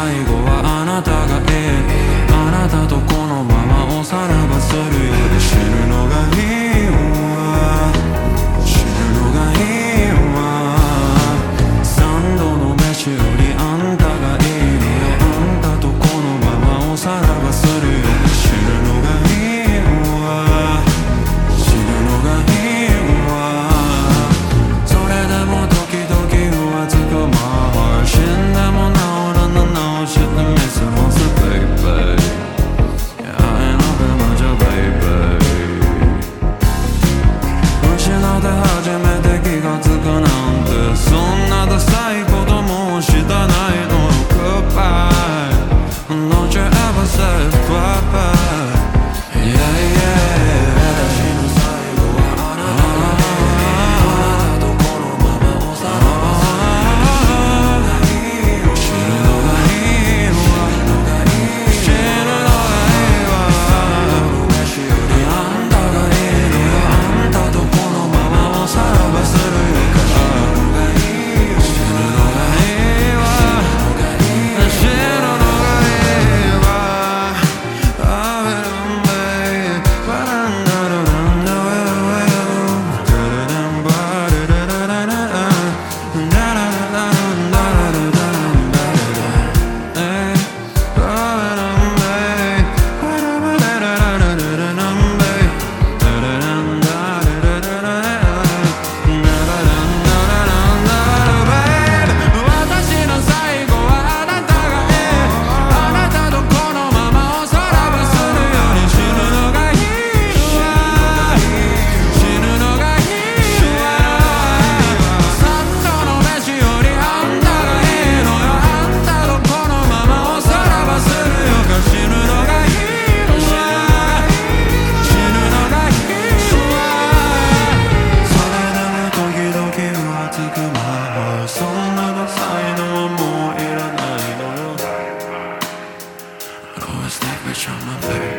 最後はあなたがええ。あなたとこのままおさらばするよ。で初めて気がつくなんてそんな wish on my back.